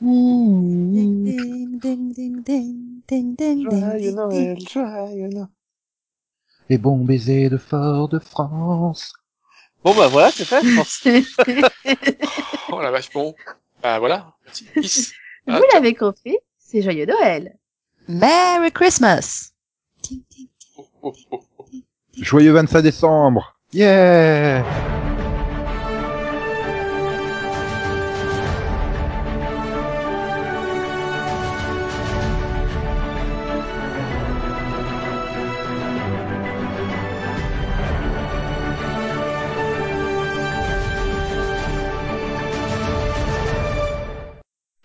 Ding, ding, ding, ding, ding, ding, Joyeux ding, Noël, joyeux Noël. Les bons baisers de Fort-de-France. Bon bah voilà, c'est fait, je pense. Oh la vache, bon. Bah voilà, merci. Peace. Vous l'avez compris, c'est joyeux Noël. Merry Christmas. Ding, ding. Joyeux 25 décembre. Yeah.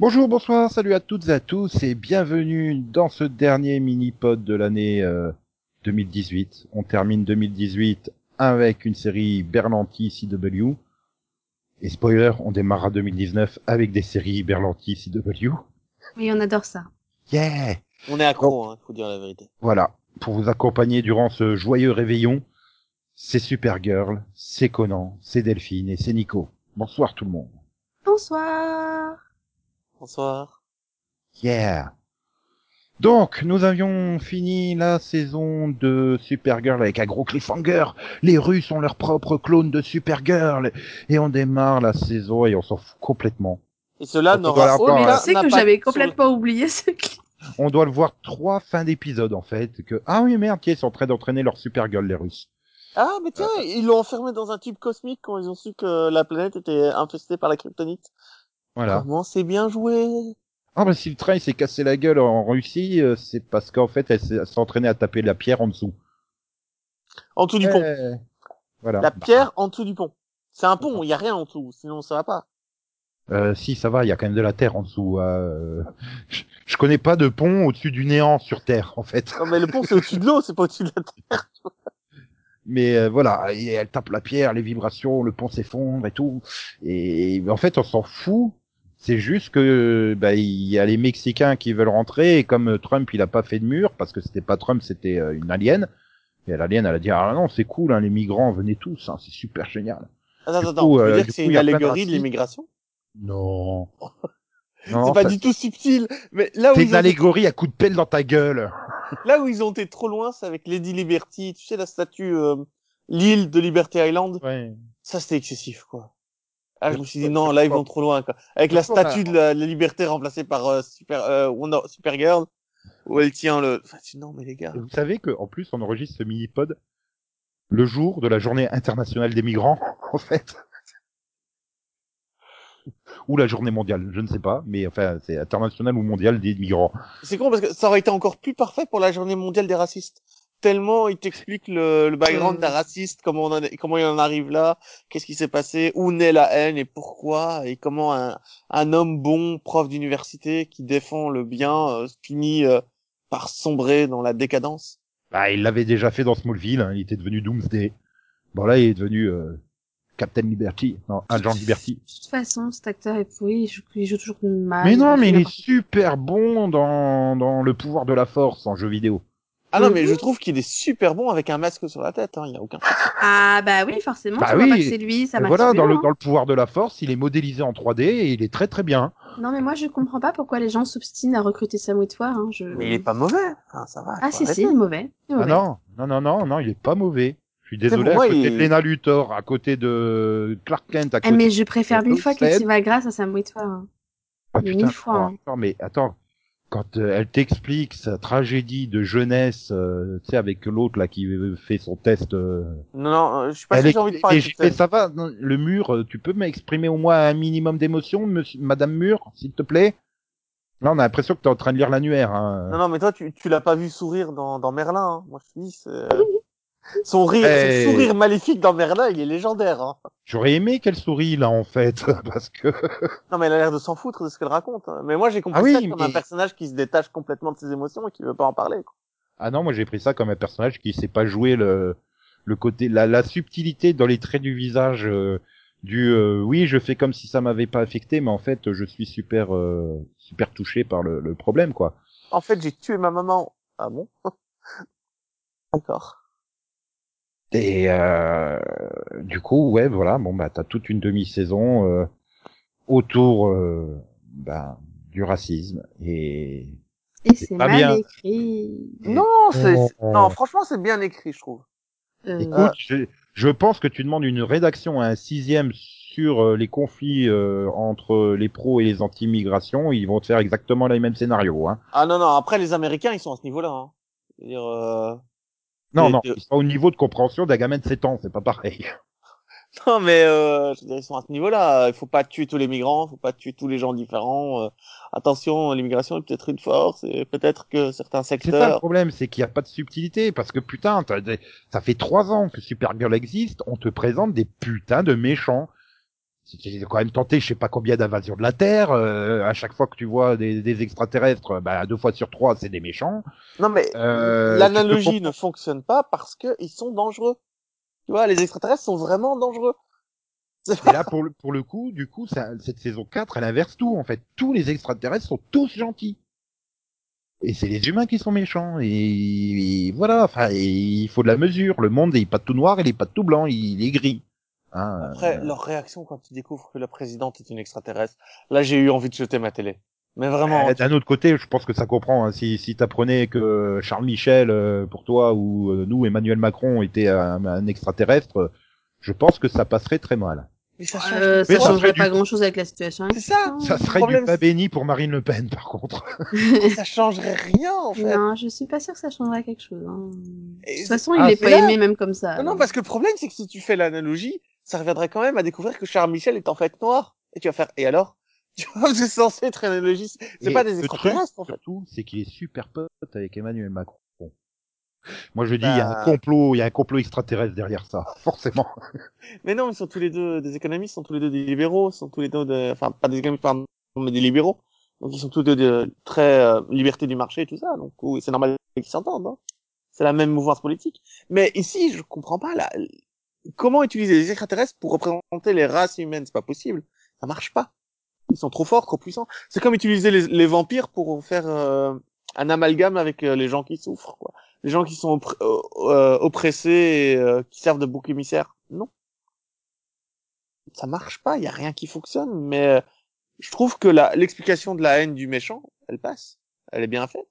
Bonjour, bonsoir, salut à toutes et à tous et bienvenue dans ce dernier mini-pod de l'année euh, 2018. On termine 2018 avec une série Berlanti CW. Et spoiler, on démarre à 2019 avec des séries Berlanti CW. Oui, on adore ça. Yeah On est accro, hein, faut dire la vérité. Voilà, pour vous accompagner durant ce joyeux réveillon, c'est Supergirl, c'est Conan, c'est Delphine et c'est Nico. Bonsoir tout le monde. Bonsoir. Bonsoir. Yeah. Donc, nous avions fini la saison de Supergirl avec un gros cliffhanger. Les Russes ont leur propre clone de Supergirl. Et on démarre la saison et on s'en fout complètement. Et cela On n'aura doit l'avoir, aucun Tu sais que j'avais sur complètement oublié ce clip. On doit le voir trois fins d'épisode en fait. Que ah oui merde, tiens, ils sont en train d'entraîner leur Supergirl les Russes. Ah, mais tiens, ils l'ont enfermé dans un tube cosmique quand ils ont su que la planète était infestée par la kryptonite. Voilà. Comment c'est bien joué? Ah bah si le train il s'est cassé la gueule en Russie, euh, c'est parce qu'en fait elle s'est elle s'est entraînée à taper la pierre en dessous. En dessous du pont. Eh, Voilà. La pierre en dessous du pont. C'est un pont, il y a rien en dessous, sinon ça va pas. Euh, si, ça va, il y a quand même de la terre en dessous. euh, Je, je connais pas de pont au-dessus du néant sur Terre, en fait. Non, mais le pont c'est au-dessus de l'eau, c'est pas au-dessus de la terre. Mais euh, voilà, et elle tape la pierre, les vibrations, le pont s'effondre et tout. Et en fait, on s'en fout. C'est juste que bah, il y a les Mexicains qui veulent rentrer et comme Trump il a pas fait de mur parce que c'était pas Trump, c'était euh, une alien. Et l'alien elle a dit ah non c'est cool hein, les migrants venez tous, hein, c'est super génial. Attends, Du attends, coup, tu veux euh, dire que c'est une de allégorie de l'immigration? Non. Non, C'est pas ça- du tout subtil, mais là où c'est une été allégorie à coup de pelle dans ta gueule. Là où ils ont été trop loin, c'est avec Lady Liberty. Tu sais, la statue, euh, l'île de Liberty Island. Ouais. Ça, c'était excessif, quoi. Ah, je me suis dit, non, là, ils vont trop loin, quoi. Avec la statue de la, la liberté remplacée par euh, Super, euh, Wonder, Supergirl, où elle tient le... Enfin, non, mais les gars. Et Vous savez que en plus on enregistre ce mini-pod le jour de la journée internationale des migrants, en fait. Ou la journée mondiale, je ne sais pas, mais enfin c'est international ou mondial des migrants. C'est con parce que ça aurait été encore plus parfait pour la journée mondiale des racistes. Tellement il t'explique le, le background Euh. d'un raciste, comment on en est- comment il en arrive là, qu'est-ce qui s'est passé, où naît la haine et pourquoi, et comment un, un homme bon, prof d'université, qui défend le bien, euh, finit euh, par sombrer dans la décadence. Bah il l'avait déjà fait dans Smallville, hein, il était devenu Doomsday. Bon là il est devenu euh, Captain Liberty, non Agent Liberty. De toute façon, cet acteur est pourri, il joue, il joue toujours mal. mais non mais il est super bon dans dans le pouvoir de la force en jeu vidéo. Ah non, Mhm. mais je trouve qu'il est super bon avec un masque sur la tête, hein, il y a aucun. Ah bah oui, forcément, Bah oui. c'est lui, ça voilà dans le hein. dans le pouvoir de la force, il est modélisé en 3D et il est très très bien. Non mais moi je comprends pas pourquoi les gens s'obstinent à recruter Sam Witwer. Hein. Je... Mais il est pas mauvais, enfin, ça va. Ah si si, il est mauvais. il est Ah mauvais. non, non, non, non, non, il est pas mauvais. Je suis désolé, à côté il- de Lena Luthor, à côté de Clark Kent, à Ah, côté... mais je préfère mille fois Olsen. Kelly grâce à Sam Witwer. hein. Ah, putain, mille fois, hein. attends, mais attends, quand euh, elle t'explique sa tragédie de jeunesse, euh, tu sais, avec l'autre là qui fait son test... euh, Non, non, euh, je suis pas est- j'ai envie de parler et scène. ça va, le mur, tu peux m'exprimer au moins un minimum d'émotion, monsieur, madame Mur, s'il te plaît? Là, on a l'impression que t'es en train de lire l'annuaire. Hein. Non, non, mais toi, tu, tu l'as pas vu sourire dans, dans Merlin. Hein. Moi, je te dis, c'est... Son rire, Eh. son sourire maléfique dans Merlin, il est légendaire. Hein. J'aurais aimé qu'elle sourie là, en fait, parce que... Non, mais elle a l'air de s'en foutre de ce qu'elle raconte. hein. Mais moi, j'ai compris Ah oui, ça comme un personnage qui se détache complètement de ses émotions et qui veut pas en parler. Quoi. Ah non, moi j'ai pris ça comme un personnage qui sait pas jouer le le côté la, la subtilité dans les traits du visage euh, du euh, oui, je fais comme si ça m'avait pas affecté mais en fait je suis super euh, super touché par le, le problème quoi. En fait, j'ai tué ma maman. Ah bon? D'accord. Et euh, du coup, ouais, voilà, bon bah t'as toute une demi-saison euh, autour euh, bah, du racisme et Et C'est mal bien. écrit. Non, c'est, c'est- Oh. non, franchement, c'est bien écrit, je trouve. Euh, Écoute, je, je pense que tu demandes une rédaction à un sixième sur euh, les conflits euh, entre les pros et les anti-migrations, ils vont te faire exactement les mêmes scénarios. Hein. Ah non, non, après, les Américains, ils sont à ce niveau-là. Hein. Non, non, ils sont au niveau de compréhension d'un gamin de 7 ans, c'est pas pareil. Non, mais euh, ils sont à ce niveau-là. Il faut pas tuer tous les migrants, il faut pas tuer tous les gens différents. euh, attention, l'immigration est peut-être une force, et peut-être que certains C'est ça le secteurs... problème, c'est qu'il n'y a pas de subtilité, parce que putain, t'as des- ça fait trois ans que Supergirl existe, on te présente des putains de méchants. J'ai quand même tenté, je sais pas combien d'invasions de la Terre. euh, à chaque fois que tu vois des, des extraterrestres, bah deux fois sur trois, c'est des méchants. Non, mais Euh, l'analogie peux ne fonctionne pas parce que ils sont dangereux. Tu vois, les extraterrestres sont vraiment dangereux. Et là, pour le, pour le coup, du coup, ça, cette saison 4, elle inverse tout, en fait. Tous les extraterrestres sont tous gentils. Et c'est les humains qui sont méchants. Et, et voilà, enfin, il faut de la mesure. Le monde, il est pas tout noir, il est pas tout blanc, il est gris. Hein, Après, euh, leur réaction quand ils découvrent que la présidente est une extraterrestre, là, j'ai eu envie de jeter ma télé. Mais vraiment, euh, D'un autre côté, je pense que ça comprend. hein. Si, si t'apprenais que Charles Michel, euh, pour toi, ou euh, nous, Emmanuel Macron, était un, un extraterrestre, je pense que ça passerait très mal. mais ça change. euh, Mais ça ça changerait pas du- grand chose avec la situation. C'est ça. Ça serait problème, du pas béni pour Marine Le Pen, par contre. ça changerait rien, en fait. non, je suis pas sûre que ça changerait quelque chose. hein. Et De toute façon, Ah, il est c'est pas là. aimé même comme ça. Non, non, parce que le problème, c'est que si tu fais l'analogie, ça reviendrait quand même à découvrir que Charles Michel est en fait noir. Et tu vas faire, et alors? Tu vois, c'est censé être une analogie. C'est pas des extraterrestres, en fait. Surtout, c'est qu'il est super pote avec Emmanuel Macron. Moi, je dis, il y a Bah. un complot, il y a un complot extraterrestre derrière ça, forcément. Mais non, ils sont tous les deux des économistes, ils sont tous les deux des libéraux, ils sont tous les deux de, enfin, pas des économistes, pardon, mais des libéraux. Donc ils sont tous les deux de très euh, liberté du marché et tout ça. Donc oui, c'est normal qu'ils s'entendent. Hein. C'est la même mouvance politique. Mais ici, je comprends pas là. Comment utiliser les extraterrestres pour représenter les races humaines? C'est pas possible. Ça marche pas. Ils sont trop forts, trop puissants. C'est comme utiliser les, vampires pour faire euh, un amalgame avec euh, les gens qui souffrent, quoi. Les gens qui sont euh, euh, oppressés et euh, qui servent de bouc émissaire. Non ça marche pas, il y a rien qui fonctionne, mais je trouve que l'explication de la haine du méchant, elle passe. Elle est bien faite.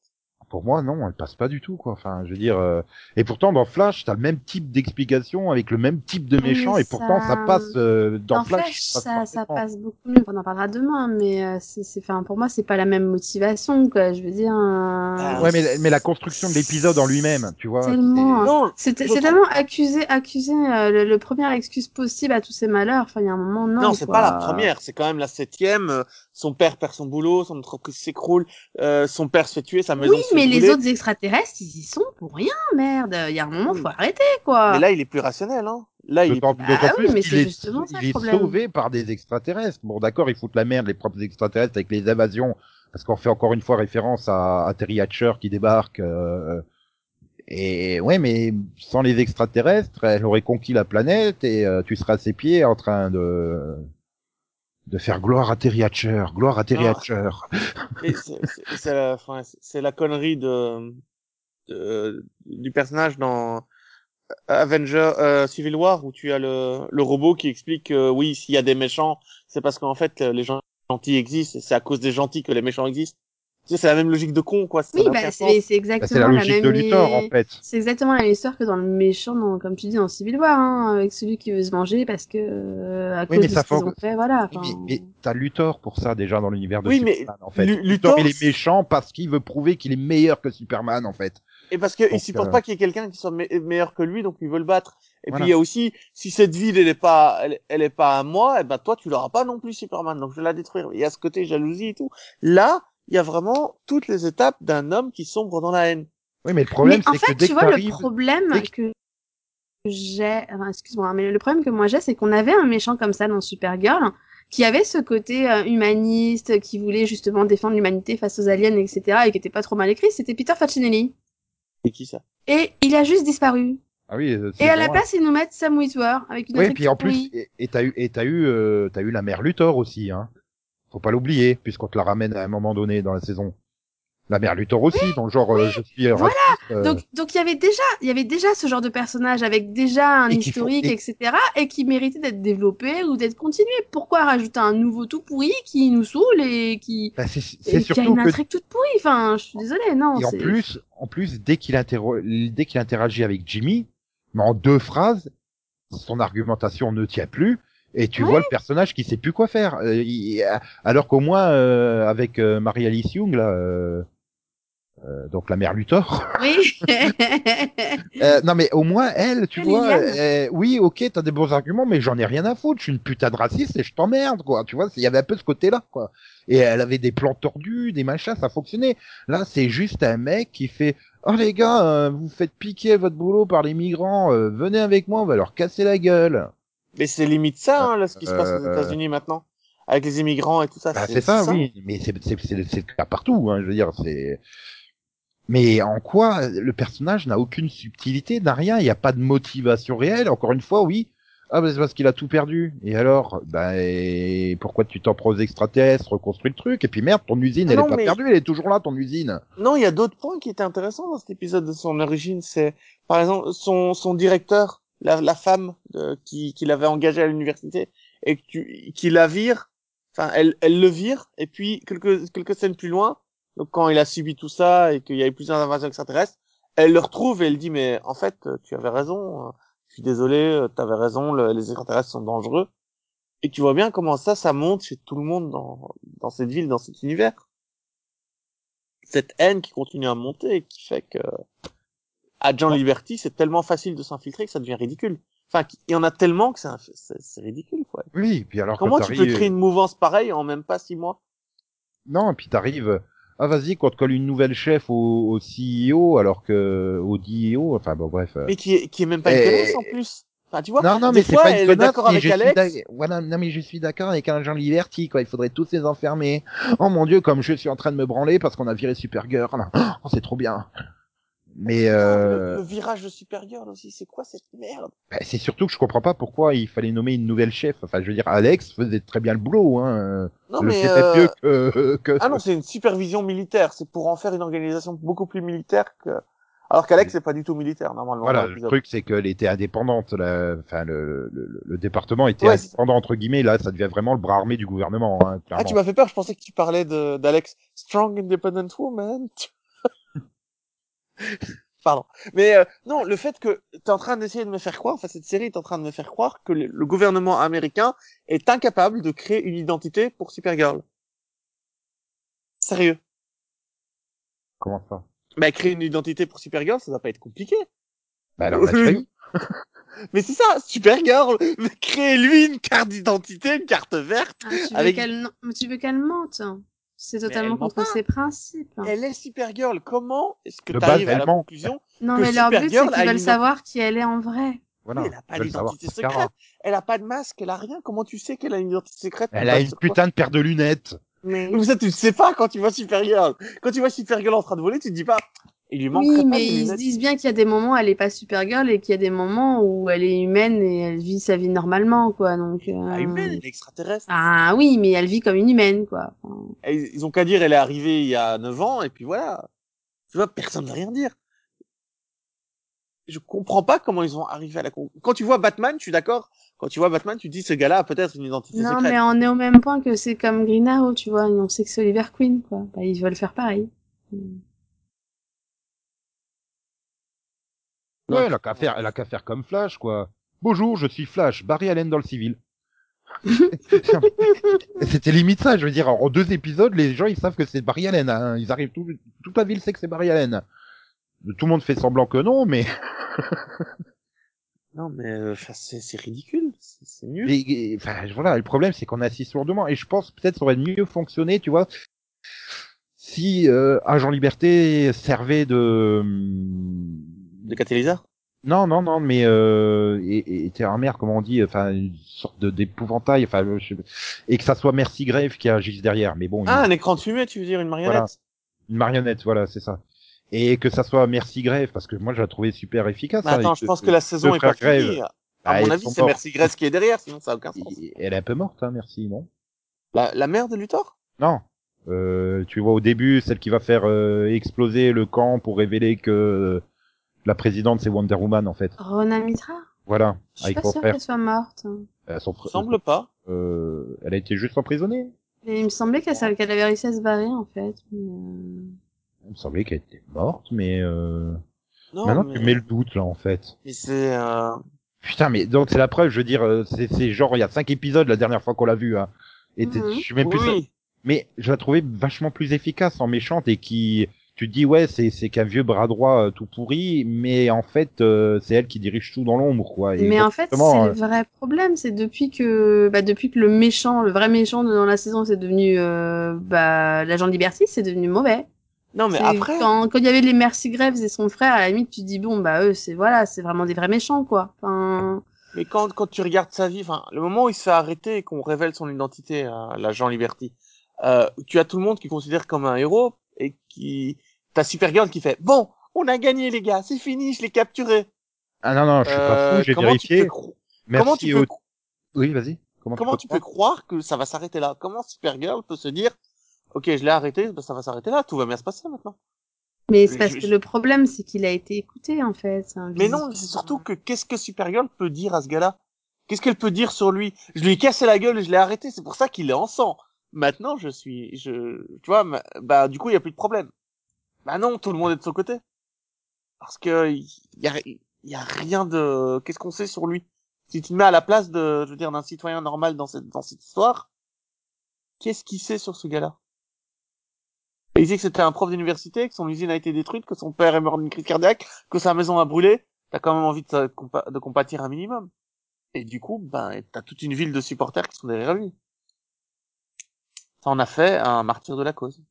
Pour moi, non, elle passe pas du tout, quoi. Enfin, je veux dire, euh, et pourtant, dans Flash, t'as le même type d'explication avec le même type de méchant, et pourtant, ça ça- passe euh, dans en Flash. Flash, passe ça, ça parfaitement. passe beaucoup mieux. On en parlera demain, mais euh, c'est, c'est, enfin, pour moi, c'est pas la même motivation, quoi. Je veux dire. euh, Ah, Ouais, mais, mais la construction de l'épisode en lui-même, tu vois. Tellement. c'est- tellement accuser, accuser euh, le, le première excuse possible à tous ces malheurs. Enfin, il y a un moment, non. non, c'est pas la première, c'est quand même la septième. euh, Son père perd son boulot, son entreprise s'écroule, euh, son père se fait tuer, sa maison Oui, se mais les autres extraterrestres, ils y sont pour rien, merde. Il y a un moment, faut arrêter, quoi. Mais là, il est plus rationnel, hein. Là, il est D'autant plus... d'autant Ah oui, mais c'est est, justement ça, il est problème. sauvé par des extraterrestres. Bon, d'accord, ils foutent la merde, les propres extraterrestres, avec les invasions, parce qu'on fait encore une fois référence à, à Terry Hatcher qui débarque. euh, et ouais, mais sans les extraterrestres, elle aurait conquis la planète et euh, tu serais à ses pieds en train de de faire gloire à Terry Hatcher, gloire à Terry. Hatcher. C'est- la, enfin, connerie de, de- du personnage dans Avenger euh, Civil War où tu as le, le robot qui explique que oui, s'il y a des méchants, c'est parce qu'en fait les gens gentils existent et c'est à cause des gentils que les méchants existent. Tu sais, c'est la même logique de con, quoi. Oui, bah, aucun c'est, Bah, exactement c'est la logique de même Luthor en fait. C'est exactement la même histoire que dans le méchant, dans, comme tu dis, dans Civil War, hein, avec celui qui veut se manger parce que euh, à Oui, cause mais de ce qu'ils faut- ont fait, voilà. Mais, mais t'as Luthor pour ça déjà dans l'univers de Oui, mais Superman en fait. Lu- Luthor, Luthor, il est méchant parce qu'il veut prouver qu'il est meilleur que Superman en fait. Et parce qu'il supporte euh, pas qu'il y ait quelqu'un qui soit me- meilleur que lui, donc il veut le battre. Et Voilà. puis il y a aussi, si cette ville elle est pas, elle, elle est pas à moi, et ben toi tu l'auras pas non plus Superman, donc je vais la détruire. Il y a ce côté jalousie et tout. Là, il y a vraiment toutes les étapes d'un homme qui sombre dans la haine. Oui, mais le problème c'est que fait, dès tu que vois, le problème que- que j'ai, enfin, excuse-moi, hein, mais le problème que moi j'ai, c'est qu'on avait un méchant comme ça dans Supergirl, qui avait ce côté euh, humaniste, qui voulait justement défendre l'humanité face aux aliens, etc., et qui était pas trop mal écrit, c'était Peter Facinelli. Et qui ça? Et il a juste disparu. Ah oui, euh, Et à la bon, place, ils nous mettent Sam Witwer, avec une Oui, autre puis en plus, et et t'as eu, et t'as eu, euh, t'as eu la mère Luthor aussi, hein. Faut pas l'oublier, puisqu'on te la ramène à un moment donné dans la saison. La mère Luthor aussi, dans le genre euh, je suis Voilà, raciste. euh, Donc, donc il y avait déjà, il y avait déjà ce genre de personnage avec déjà un Et qu'il faut- historique, et- etc., et qui méritait d'être développé ou d'être continué. Pourquoi rajouter un nouveau tout pourri qui nous saule et qui, bah, c'est c'est qui a surtout une que intrigue toute pourrie? Enfin, je suis désolée, non. et en plus, en plus dès qu'il interro- dès qu'il interagit avec Jimmy, mais en deux phrases, son argumentation ne tient plus. Et tu Ouais. vois le personnage qui sait plus quoi faire. Euh, il- alors qu'au moins euh, avec euh, Marie-Alice Young là, euh, euh, donc la mère Luthor. Oui. Euh, non mais au moins elle, tu Elle, vois, euh, oui ok t'as des bons arguments mais j'en ai rien à foutre, je suis une putain de raciste et je t'emmerde quoi, tu vois, il y avait un peu ce côté-là quoi. Et elle avait des plans tordus, des machins, ça fonctionnait. Là c'est juste un mec qui fait oh les gars euh, vous faites piquer votre boulot par les migrants, euh, venez avec moi on va leur casser la gueule. Mais c'est limite ça, hein, là, ce qui se passe aux Euh, États-Unis maintenant. Avec les immigrants et tout ça. Bah, c'est ça, oui, mais c'est c'est c'est c'est le cas partout, hein, je veux dire, c'est. Mais en quoi le personnage n'a aucune subtilité, n'a rien, il n'y a pas de motivation réelle. Encore une fois, oui. Ah bah c'est parce qu'il a tout perdu. Et alors, bah et pourquoi tu t'en prends aux extraterrestres, reconstruis le truc, et puis merde, ton usine, Ah elle non, est pas mais- perdue, elle est toujours là, ton usine. Non, il y a d'autres points qui étaient intéressants dans cet épisode de son origine. C'est, par exemple, son, son directeur, la, la femme de, qui, qui l'avait engagé à l'université et tu, qui la vire. Enfin, elle, elle le vire. Et puis quelques quelques scènes plus loin, donc quand il a subi tout ça et qu'il y avait plusieurs invasions extraterrestres, elle le retrouve et elle dit mais en fait tu avais raison. euh, Je suis désolé, tu avais raison. le- les extraterrestres sont dangereux. Et tu vois bien comment ça, ça monte chez tout le monde dans dans cette ville, dans cet univers cette haine qui continue à monter et qui fait que Agent Liberty, c'est tellement facile de s'infiltrer que ça devient ridicule. Enfin, il y en a tellement que c'est un- ridicule, quoi. Oui, puis alors Comment tu peux créer une mouvance pareille en même pas six mois? Non, et puis t'arrives, ah vas-y, qu'on te colle une nouvelle chef au, au CEO, alors que au DEO, enfin bon bref. euh. Mais qui est, qui est même pas une connaisse en plus. Enfin, tu vois, Non, non, mais c'est pas une connasse, d'accord avec Alex. Voilà, non, mais je suis d'accord avec un Jean Liberty, quoi. Il faudrait tous les enfermer. Oh mon dieu, comme je suis en train de me branler parce qu'on a viré Supergirl. Oh, c'est trop bien. Mais Le, euh, le virage de Supergirl aussi, c'est quoi cette merde? Bah, c'est surtout que je comprends pas pourquoi il fallait nommer une nouvelle chef. Enfin, je veux dire, Alex faisait très bien le boulot, hein. Non, le mais euh, mieux que, que... ah non, c'est une supervision militaire. C'est pour en faire une organisation beaucoup plus militaire que. Alors qu'Alex n'est pas du tout militaire normalement. Voilà, le truc c'est qu'elle était indépendante, la... enfin le, le, le département était Ouais, indépendant entre guillemets. Là, ça devient vraiment le bras armé du gouvernement. Hein, Ah, tu m'as fait peur. Je pensais que tu parlais de d'Alex, strong independent woman. Pardon. Mais euh, non, le fait que tu es en train d'essayer de me faire croire, enfin cette série est en train de me faire croire que le, le gouvernement américain est incapable de créer une identité pour Supergirl. Sérieux. Comment ça? Bah créer une identité pour Supergirl, ça va pas être compliqué. Bah alors, Mais c'est ça, Supergirl, créer lui une carte d'identité, une carte verte. Ah, tu, veux Avec- qu'elle... mais tu veux qu'elle mente C'est totalement ment contre pas. ses principes. Elle est Supergirl. Comment est-ce que tu arrives à la ment. conclusion Non, que mais leur but, c'est qu'ils une veulent ident- savoir qui elle est en vrai. Voilà. Elle a pas d'identité secrète. Elle a pas de masque, elle a rien. Comment tu sais qu'elle a une identité secrète Elle a une putain de paire de lunettes. Mais... Mais ça, tu le sais pas quand tu vois Supergirl. Quand tu vois Supergirl en train de voler, tu te dis pas, il lui manquerait Oui, mais ils se disent bien qu'il y a des moments où elle est pas Supergirl et qu'il y a des moments où elle est humaine et elle vit sa vie normalement, quoi. Donc. euh, Ah, humaine, elle est extraterrestre. Ah oui, mais elle vit comme une humaine, quoi. Et Ils ont qu'à dire, elle est arrivée il y a 9 ans, et puis voilà. Tu vois, personne ne va rien dire. Je comprends pas comment ils ont arrivé à la con... Quand tu vois Batman, je suis d'accord. Quand tu vois Batman, tu te dis, ce gars-là a peut-être une identité Non, secrète. mais on est au même point que c'est comme Green Arrow, tu vois. On sait que c'est Oliver Queen, quoi. Bah, ils veulent faire pareil. Ouais, elle a qu'à faire, elle a qu'à faire comme Flash, quoi. Bonjour, je suis Flash, Barry Allen dans le civil. C'était limite ça, je veux dire, en deux épisodes, les gens ils savent que c'est Barry Allen, hein. ils arrivent, tout, toute la ville sait que c'est Barry Allen. Tout le monde fait semblant que non, mais, Non, mais euh, c'est ridicule. C'est nul. enfin, voilà, le problème c'est qu'on assiste lourdement, et je pense peut-être ça aurait mieux fonctionné, tu vois, si euh, Agent Liberté servait de, De catalyseur Non, non, non, mais euh, et, et maire, comment on dit, enfin une sorte de d'épouvantail, enfin je et que ça soit Mercy Grave qui agisse derrière. Mais bon, Ah, une, un écran de fumée, tu veux dire, une marionnette? Voilà. une marionnette, voilà, c'est ça. Et que ça soit Mercy Grave, parce que moi je la trouvais super efficace. Mais hein, attends, et je pense que la saison est pas finie. À Ah, mon avis, c'est. Merci Grace qui est derrière, sinon ça a aucun sens. Elle est un peu morte, hein, Merci, non? La, la mère de Luthor? Non, Euh, tu vois au début celle qui va faire euh, exploser le camp pour révéler que euh, la présidente c'est Wonder Woman en fait. Rona Mitra? Voilà, Je suis pas sûre qu'elle soit morte. Euh, son fr- Semble pas. euh, elle a été juste emprisonnée. Et il me semblait qu'elle qu'elle avait réussi à se barrer, en fait. Mais, euh, Il me semblait qu'elle était morte, mais euh... Non, maintenant mais, tu mets le doute là en fait. mais c'est, euh... Putain, mais donc c'est la preuve, je veux dire, euh, c'est c'est genre il y a cinq épisodes la dernière fois qu'on l'a vu, hein. Et t'es- Mhm. je suis même plus, oui. mais je la trouvais vachement plus efficace en méchante et qui, tu te dis ouais, c'est c'est qu'un vieux bras droit euh, tout pourri, mais en fait euh, c'est elle qui dirige tout dans l'ombre, quoi. Et Mais en fait, c'est le vrai problème, c'est depuis que, bah, depuis que le méchant, le vrai méchant dans la saison, c'est devenu, euh, bah, l'agent de Liberty, c'est devenu mauvais. Non, mais après, quand, quand il y avait les Mercy Graves et son frère, à la limite, tu te dis bon, bah, eux, c'est, voilà, c'est vraiment des vrais méchants, quoi. Enfin, mais quand, quand tu regardes sa vie, enfin, le moment où il se fait arrêter et qu'on révèle son identité à l'agent Liberty, euh, tu as tout le monde qui considère comme un héros et qui, t'as Supergirl qui fait, bon, on a gagné les gars, c'est fini, je l'ai capturé. ah non non, je suis pas Euh, fou, j'ai comment tu vérifié. peux cro- Merci comment tu peux, au- Oui, vas-y. Comment, comment tu peux croire que ça va s'arrêter là? Comment Supergirl peut se dire, ok, je l'ai arrêté, bah, ça va s'arrêter là, tout va bien se passer maintenant. mais c'est parce je- que le problème, c'est qu'il a été écouté, en fait. Mais non, c'est surtout que qu'est-ce que Supergirl peut dire à ce gars-là? Qu'est-ce qu'elle peut dire sur lui? Je lui ai cassé la gueule et je l'ai arrêté, c'est pour ça qu'il est en sang. Maintenant, je suis, je, tu vois, bah du coup, il y a plus de problème. Bah non, tout le monde est de son côté. Parce que il y a, rien de, qu'est-ce qu'on sait sur lui? Si tu te mets à la place de, je veux dire, d'un citoyen normal dans cette dans cette histoire, qu'est-ce qu'il sait sur ce gars-là? Il dit que c'était un prof d'université, que son usine a été détruite, que son père est mort d'une crise cardiaque, que sa maison a brûlé. T'as quand même envie de, de compatir un minimum. Et du coup, ben, t'as toute une ville de supporters qui sont derrière lui. Ça en a fait un martyr de la cause.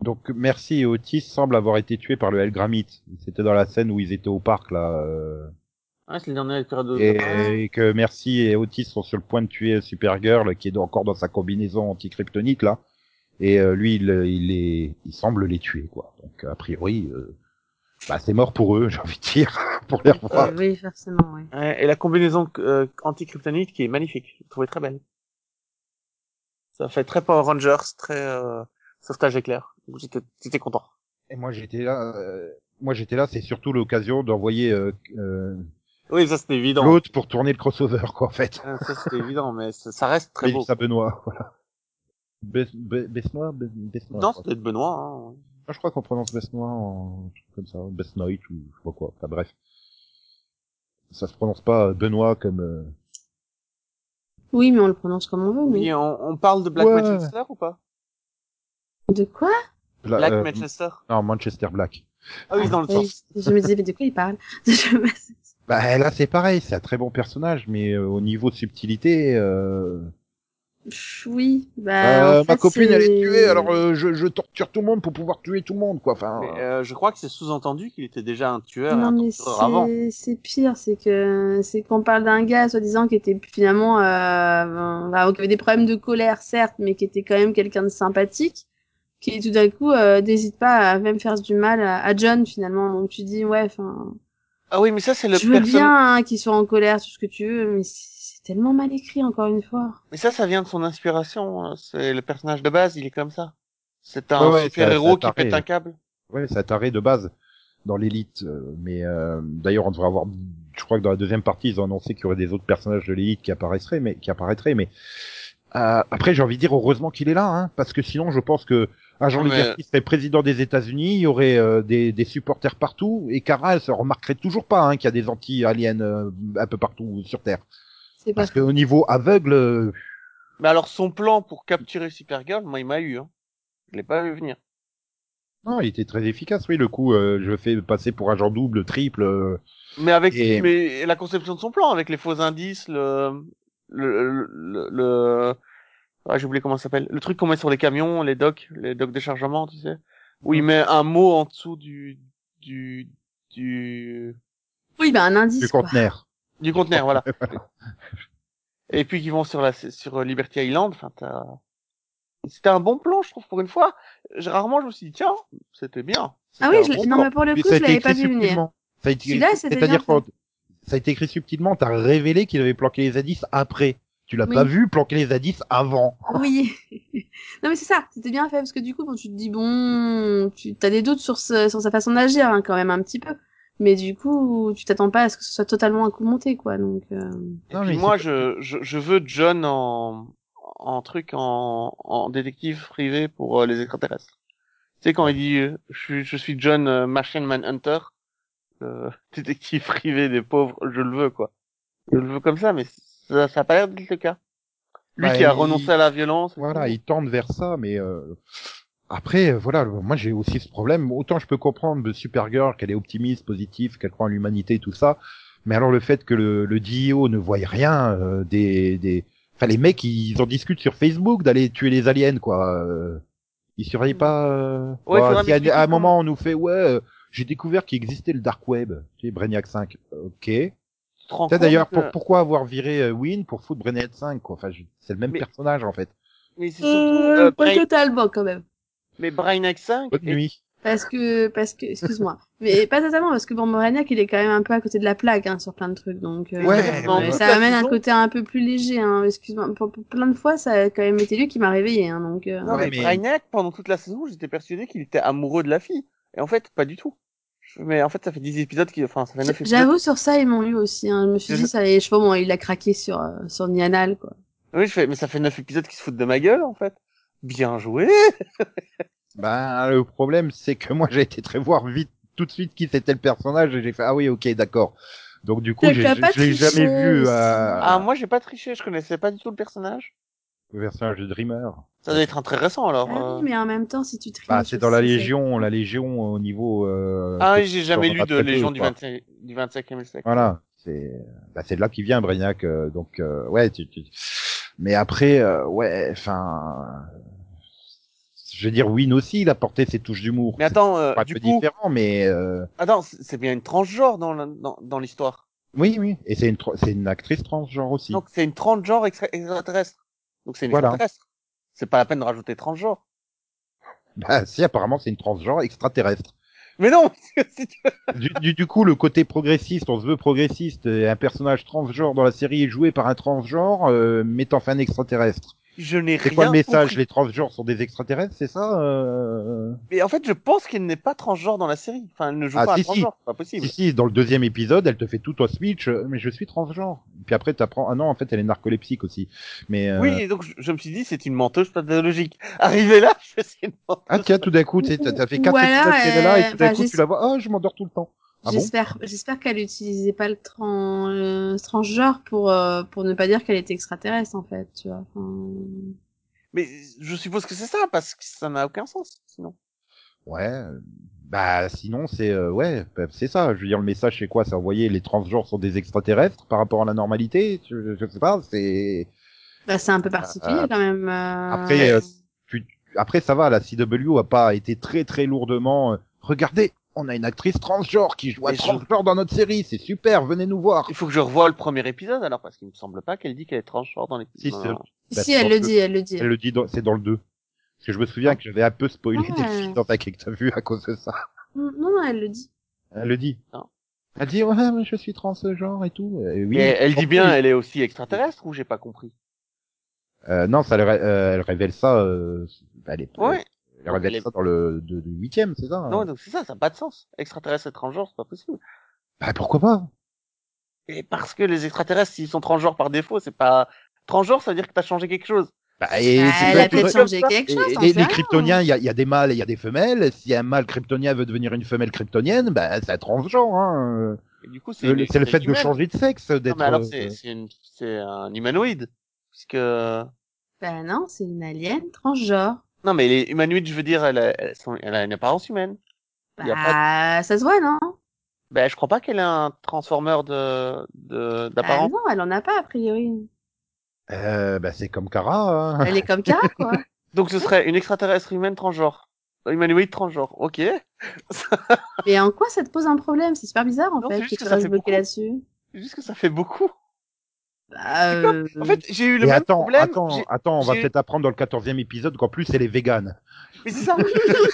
Donc Merci et Otis semblent avoir été tués par le Helgramite. C'était dans la scène où ils étaient au parc là. euh, Ouais, c'est le dernier période de... et, et que Merci et Otis sont sur le point de tuer Supergirl qui est encore dans sa combinaison anti-kryptonite là. Et euh, lui, il, il, est, il semble les tuer quoi. Donc a priori, euh, bah, c'est mort pour eux, j'ai envie de dire, pour les revoir. Euh, oui, forcément, oui. Et la combinaison euh, anti-kryptonite qui est magnifique. Je trouvée très belle. Ça fait très Power Rangers, très euh, sauvetage éclair. Donc j'étais, j'étais content. Et moi j'étais là, euh, moi j'étais là, c'est surtout l'occasion d'envoyer euh, euh, Oui, ça c'était évident. l'autre pour tourner le crossover quoi en fait. Euh, Ça c'était évident, mais ça, ça reste très beau. Mélissa Benoît, voilà. Bes- Be- Besnois, Be- Besnois, Non, c'était Benoît. Hein. Ah, je crois qu'on prononce Besnois en comme ça, Besnoit ou je sais pas quoi. Enfin bref. Ça se prononce pas Benoît comme. Euh, Oui, mais on le prononce comme on veut, Oui, mais. on, on parle de Black Ouais. Manchester ou pas? De quoi? Bla- Black euh, Manchester. Non, Manchester Black. Ah oui, dans le Oui, sens. je me disais, mais de quoi il parle? Bah là c'est pareil, c'est un très bon personnage, mais euh, au niveau de subtilité, euh... Oui, bah. euh, en ma copine elle est tuée, alors euh, je, je torture tout le monde pour pouvoir tuer tout le monde quoi. Enfin. Mais, euh, je crois que c'est sous-entendu qu'il était déjà un tueur, et Non un mais tortureur avant. c'est c'est pire, c'est que c'est qu'on parle d'un gars soi-disant qui était finalement euh, bah, qui avait des problèmes de colère certes, mais qui était quand même quelqu'un de sympathique, qui tout d'un coup euh, n'hésite pas à même faire du mal à, à John finalement. Donc tu dis ouais, enfin, Ah oui, mais ça c'est le je veux personnage. bien hein, qu'il soit en colère, tout ce que tu veux, mais tellement mal écrit encore une fois. Mais ça, ça vient de son inspiration. hein. C'est le personnage de base, il est comme ça. C'est un Ouais, ouais, super ça- héros ça qui pète un câble. Ouais, c'est taré de base dans l'élite. euh, mais euh, d'ailleurs, on devrait avoir. Je crois que dans la deuxième partie, ils ont annoncé qu'il y aurait des autres personnages de l'élite qui apparaîtraient, mais qui apparaîtraient. Mais euh, après, j'ai envie de dire heureusement qu'il est là, hein, parce que sinon, je pense que Agent Mais- Liberty serait président des États-Unis, il y aurait euh, des, des supporters partout, et Kara, elle se remarquerait toujours pas hein, qu'il y a des anti-aliens euh, un peu partout sur Terre. C'est pas Parce qu'au niveau aveugle, Mais alors, son plan pour capturer Supergirl, moi, il m'a eu. Hein. Je l'ai pas vu venir. non, il était très efficace. Oui, le coup, euh, je fais passer pour agent double, triple. euh, Mais avec Et- mais la conception de son plan, avec les faux indices, le le le, le... Ah, j'ai oublié comment ça s'appelle. Le truc qu'on met sur les camions, les docks, les docks de chargement, tu sais, où il met un mot en dessous du du du oui, bah un indice. du quoi. conteneur. Du conteneur, voilà. Et puis qu'ils vont sur la sur Liberty Island. Enfin, t'as- c'était un bon plan, je trouve, pour une fois. J'ai- Rarement, je me suis dit tiens, c'était bien. Ah oui, je bon non plan. mais pour le coup, je l'avais pas vu venir. Ça a été- C'est-à-dire quand ça a été écrit subtilement, t'as révélé qu'il avait planqué les indices après. Tu l'as Oui. pas vu planquer les indices avant. Oui. non mais c'est ça, c'était bien fait parce que du coup, bon, tu te dis bon, tu as des doutes sur, ce- sur sa façon d'agir hein, quand même un petit peu, mais du coup, tu t'attends pas à ce que ce soit totalement un coup monté quoi. Donc euh, Et Non, puis mais moi, je, je, je veux John en, en truc, en, en détective privé pour euh, les extraterrestres. Tu sais, quand il dit euh, je, suis, je suis John euh, Machine Manhunter, euh, détective privé des pauvres, je le veux, quoi. Je le veux comme ça, mais ça, ça a pas l'air d'être le cas. Lui Bah, qui a il- renoncé à la violence. Voilà, ils tendent vers ça, mais euh, après, euh, voilà, moi j'ai aussi ce problème. Autant je peux comprendre de Supergirl qu'elle est optimiste, positive, qu'elle croit en l'humanité, tout ça, mais alors le fait que le, le DIO ne voie rien euh, des, des, enfin les mecs ils en discutent sur Facebook d'aller tuer les aliens, quoi. Euh, ils surveillent pas. Euh... Ouais, bon, si à, un moment on nous fait ouais, euh, j'ai découvert qu'il existait le dark web, tu sais, Brainiac 5. Ok. Compte d'ailleurs, que- pour, pourquoi avoir viré euh, Win pour foutre Brainiac 5, quoi? Enfin, je- c'est le même Mais- personnage en fait. Mais c'est surtout, euh, euh, pas Brain- totalement quand même. Mais Brainiac 5, Bonne et- nuit. Parce que, parce que, excuse-moi, mais pas totalement parce que bon, Moraniac il est quand même un peu à côté de la plaque hein, sur plein de trucs, donc euh, Ouais, toute ça amène un côté un peu plus léger. Hein, excuse-moi, pour, pour plein de fois ça a quand même été lui qui m'a réveillé, hein, donc. euh, Non, mais, mais- Brainiac, pendant toute la saison, j'étais persuadé qu'il était amoureux de la fille. Et en fait, pas du tout. Mais en fait, ça fait 10 épisodes qui, enfin, ça fait 9 épisodes. J'avoue sur ça ils m'ont eu aussi. Hein. Je me suis dit ça, les chevaux, bon, il a craqué sur euh, sur Nianal quoi. Oui, je fais, mais ça fait 9 épisodes qui se foutent de ma gueule, en fait. Bien joué. Ben, le problème, c'est que moi, j'ai été très voir vite, tout de suite, qui c'était le personnage, et j'ai fait, ah oui, ok, d'accord. Donc, du coup, j'ai- je l'ai jamais vu, euh, Ah, moi, j'ai pas triché, je connaissais pas du tout le personnage. le personnage de Dreamer. Ça doit être un très récent, alors. Ah euh. oui, mais en même temps si tu triches. Bah, c'est dans la Légion, la Légion au niveau, euh, Ah oui, j'ai jamais lu de Légion du, quoi. 25, du 25e siècle. Voilà. C'est, bah, c'est de là qu'il vient, Brainiac, euh, donc, euh, ouais, tu, tu- mais après, euh, ouais, enfin, je veux dire, Win aussi, il a porté ses touches d'humour. Mais attends, euh, pas du peu coup, différent, mais, euh, attends, c'est bien une transgenre dans la- dans, dans l'histoire. oui, oui, et c'est une, c'est une actrice transgenre aussi. Donc, c'est une transgenre extra- extraterrestre. Donc, c'est une Voilà. extraterrestre. C'est pas la peine de rajouter transgenre. Bah, si, apparemment, c'est une transgenre extraterrestre. Mais non! du, du, du coup, le côté progressiste, on se veut progressiste, un personnage transgenre dans la série est joué par un transgenre, euh, mettant fin un extraterrestre. Je n'ai C'est rien quoi le message compris. Les transgenres sont des extraterrestres, c'est ça euh... Mais en fait, je pense qu'elle n'est pas transgenre dans la série. Enfin, elle ne joue Ah, pas si, si. transgenre, c'est pas possible. Si, si, dans le deuxième épisode, elle te fait tout au switch, euh, mais je suis transgenre. Puis après, t'apprends, ah non, en fait, elle est narcoleptique aussi. Mais, euh... Oui, donc je, je me suis dit, c'est une menteuse pathologique. Arrivé là, je fais c'est une menteuse. Ah tiens, tout d'un coup, tu sais, t'as fait quatre alors, épisodes qu'elle est là, et tout d'un euh, coup, bah, tu la vois, oh, je m'endors tout le temps. Ah bon? J'espère, j'espère qu'elle utilisait pas le tran, euh, transgenre pour euh, pour ne pas dire qu'elle était extraterrestre en fait, tu vois. Enfin, Mais je suppose que c'est ça, parce que ça n'a aucun sens, sinon. Ouais. euh, Bah sinon c'est euh, ouais bah, c'est ça. Je veux dire le message c'est quoi? C'est envoyer les transgenres sont des extraterrestres par rapport à la normalité? Je, je sais pas. C'est Bah, c'est un peu particulier Euh, quand même. euh, après euh, tu- après ça va. La CW a pas été très très lourdement. euh, Regardez, on a une actrice transgenre qui joue je- transgenre dans notre série. C'est super. Venez nous voir. Il faut que je revoie le premier épisode, alors, parce qu'il me semble pas qu'elle dit qu'elle est transgenre dans les Si, non. Bah, si, c'est elle dans le le- dit, elle le dit. Elle le dit, dans- c'est dans le 2. Parce que je me souviens que j'avais un peu spoilé Ah des films dans ta que t'as vu à cause de ça. Non, non, elle le dit. Elle le dit. Non. Elle dit ouais mais je suis transgenre et tout. Euh, oui. Mais elle dit bien, elle est aussi extraterrestre, ou j'ai pas compris? Euh, non, ça, elle, euh, elle révèle ça. Euh, elle, est, Ouais. Elle est- ça dans le de, du huitième, c'est ça hein Non, donc c'est ça, ça n'a pas de sens. Extraterrestre et transgenre, c'est pas possible. Bah pourquoi pas? Et parce que les extraterrestres, s'ils sont transgenres par défaut, c'est pas, transgenre, ça veut dire que t'as changé quelque chose. Bah, et Bah, c'est elle pas a tout- peut-être comme changé ça. quelque et- chose. et les, les kryptoniens, il y a, il y a des mâles et il y a des femelles. Si un mâle kryptonien veut devenir une femelle kryptonienne, bah c'est un transgenre. Hein. Et du coup, C'est le, une- c'est le fait de changer de sexe, Non, d'être. mais alors, euh, c'est, c'est une, c'est un humanoïde. Puisque, Bah non, c'est une alien transgenre. Non, mais les humanoïdes, je veux dire, elle, a- elle, a une apparence humaine. Bah, Y a ça se voit, non? Ben, je crois pas qu'elle ait un transformeur de, de, Bah d'apparence. non, elle en a pas a priori. euh, bah c'est comme Kara. Hein. Elle est comme Kara, quoi. Donc, ce serait une extraterrestre humaine transgenre. Humanoïde transgenre. Ok. Mais en quoi ça te pose un problème? C'est super bizarre en Non, fait que tu restes bloqué là-dessus. C'est juste que ça fait beaucoup. Euh, En fait, j'ai eu le Et même attends, problème. attends, attends, on va peut-être apprendre dans le quatorzième épisode qu'en plus elle est végane. Mais c'est ça.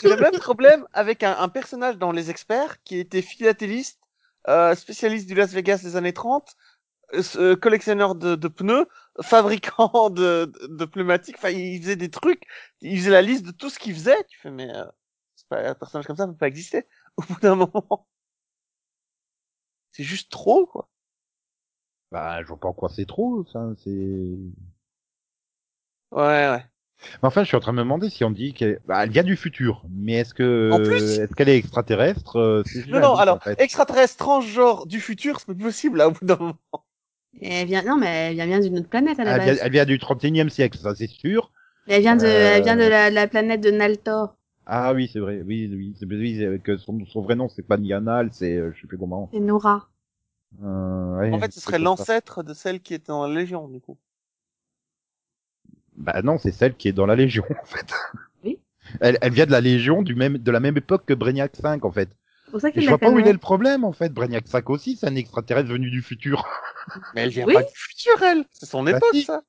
J'ai le même problème avec un, un personnage dans Les Experts qui était philatéliste, euh, spécialiste du Las Vegas des années 30, euh, euh, collectionneur de, de pneus, fabricant de, de, de pneumatiques. Enfin, il faisait des trucs. Il faisait la liste de tout ce qu'il faisait. Tu fais, mais euh, c'est pas, un personnage comme ça peut pas exister au bout d'un moment. C'est juste trop, quoi. Bah, je vois pas en quoi c'est trop, ça, c'est... Ouais, ouais. Mais enfin, je suis en train de me demander si on dit qu'elle bah, elle vient du futur, mais est-ce que En plus- est-ce qu'elle est extraterrestre euh, Non, non, dit, alors, en fait. extraterrestre transgenre du futur, c'est pas possible, là, au bout d'un moment. Elle vient, non, mais elle vient bien d'une autre planète à la elle, base. vient, elle vient du 31e siècle, ça c'est sûr. Elle vient de, Euh, elle vient de la, la planète de Naltor. Ah oui, c'est vrai, oui, oui, son, son vrai nom, c'est pas Nianal, c'est euh, je sais plus comment. C'est Nora. Euh, ouais, En fait, ce serait l'ancêtre de celle qui était dans la Légion, du coup. Bah non, c'est celle qui est dans la Légion en fait. Oui. Elle, elle vient de la Légion du même de la même époque que Brainiac 5 en fait. C'est pour ça Et je vois pas où il est le problème en fait. Brainiac 5 aussi, c'est un extraterrestre venu du futur. Mais elle vient Oui. pas du futur, elle. C'est son Bah époque, si. ça.